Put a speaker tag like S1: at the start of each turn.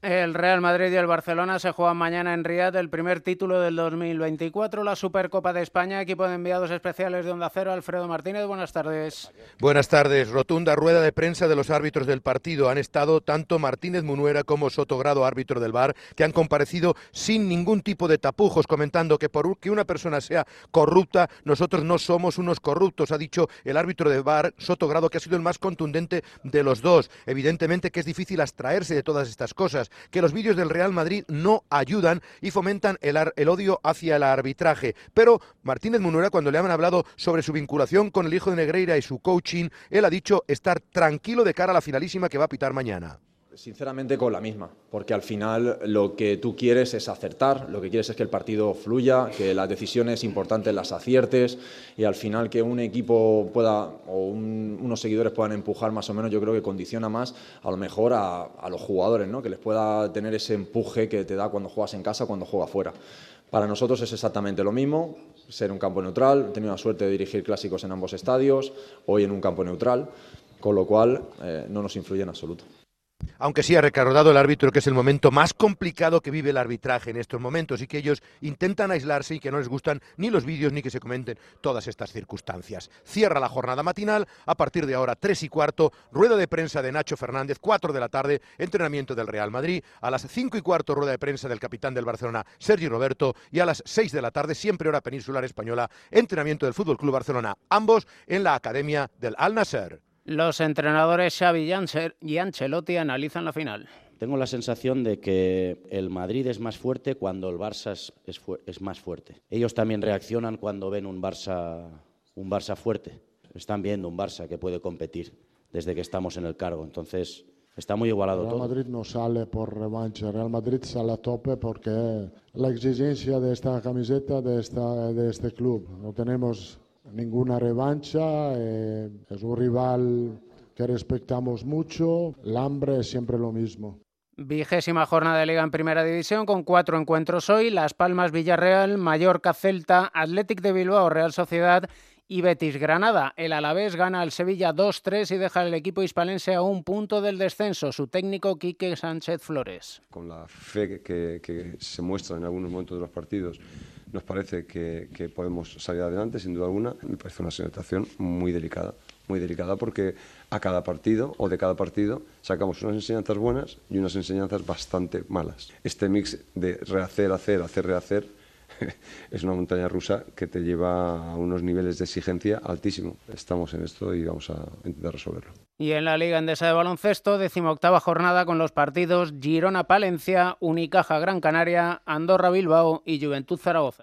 S1: El Real Madrid y el Barcelona se juegan mañana en Riyadh el primer título del 2024, la Supercopa de España. Equipo de enviados especiales de Onda Cero, Alfredo Martínez. Buenas tardes.
S2: Buenas tardes. Rotunda rueda de prensa de los árbitros del partido. Han estado tanto Martínez Munuera como Sotogrado, árbitro del VAR, que han comparecido sin ningún tipo de tapujos, comentando que por que una persona sea corrupta, nosotros no somos unos corruptos, ha dicho el árbitro del VAR, Sotogrado, que ha sido el más contundente de los dos. Evidentemente que es difícil abstraerse de todas estas cosas que los vídeos del Real Madrid no ayudan y fomentan el, el odio hacia el arbitraje. Pero Martínez Munuera, cuando le han hablado sobre su vinculación con el hijo de Negreira y su coaching, él ha dicho estar tranquilo de cara a la finalísima que va a pitar mañana.
S3: Sinceramente con la misma, porque al final lo que tú quieres es acertar, lo que quieres es que el partido fluya, que las decisiones importantes las aciertes y al final que un equipo pueda o unos seguidores puedan empujar más o menos, yo creo que condiciona más a lo mejor a, los jugadores, ¿no? que les pueda tener ese empuje que te da cuando juegas en casa, cuando juegas fuera. Para nosotros es exactamente lo mismo, ser un campo neutral, he tenido la suerte de dirigir clásicos en ambos estadios, hoy en un campo neutral, con lo cual eh, no nos influye en absoluto
S2: aunque sí ha recordado el árbitro que es el momento más complicado que vive el arbitraje en estos momentos y que ellos intentan aislarse y que no les gustan ni los vídeos ni que se comenten todas estas circunstancias. Cierra la jornada matinal, a partir de ahora tres y cuarto, rueda de prensa de Nacho Fernández, cuatro de la tarde, entrenamiento del Real Madrid, a las cinco y cuarto rueda de prensa del capitán del Barcelona, Sergi Roberto, y a las seis de la tarde, siempre hora peninsular española, entrenamiento del Fútbol Club Barcelona, ambos en la academia del Al Nasser.
S1: Los entrenadores Xavi y Ancelotti analizan la final.
S4: Tengo la sensación de que el Madrid es más fuerte cuando el Barça es, más fuerte. Ellos también reaccionan cuando ven un Barça, un Barça fuerte. Están viendo un Barça que puede competir desde que estamos en el cargo. Entonces, está muy igualado
S5: Real
S4: todo.
S5: Madrid no sale por revancha, Real Madrid sale a tope porque la exigencia de esta camiseta, de, esta, de este club. No tenemos ninguna revancha, eh, es un rival que respetamos mucho, el hambre es siempre lo mismo.
S1: Vigésima jornada de liga en primera división con cuatro encuentros hoy, Las Palmas Villarreal, Mallorca Celta, Athletic de Bilbao Real Sociedad y Betis Granada. El Alavés gana al Sevilla 2-3 y deja al equipo hispalense a un punto del descenso. Su técnico Quique Sánchez Flores.
S6: Con la fe que, que se muestra en algunos momentos de los partidos nos parece que, podemos salir adelante, sin duda alguna. Me parece una situación muy delicada, muy delicada porque a cada partido o de cada partido sacamos unas enseñanzas buenas y unas enseñanzas bastante malas. Este mix de rehacer, hacer, hacer, rehacer es una montaña rusa que te lleva a unos niveles de exigencia altísimo. Estamos en esto y vamos a intentar resolverlo.
S1: Y en la Liga Endesa de Baloncesto, decimoctava jornada con los partidos Girona-Palencia, Unicaja-Gran Canaria, Andorra-Bilbao y Juventud-Zaragoza.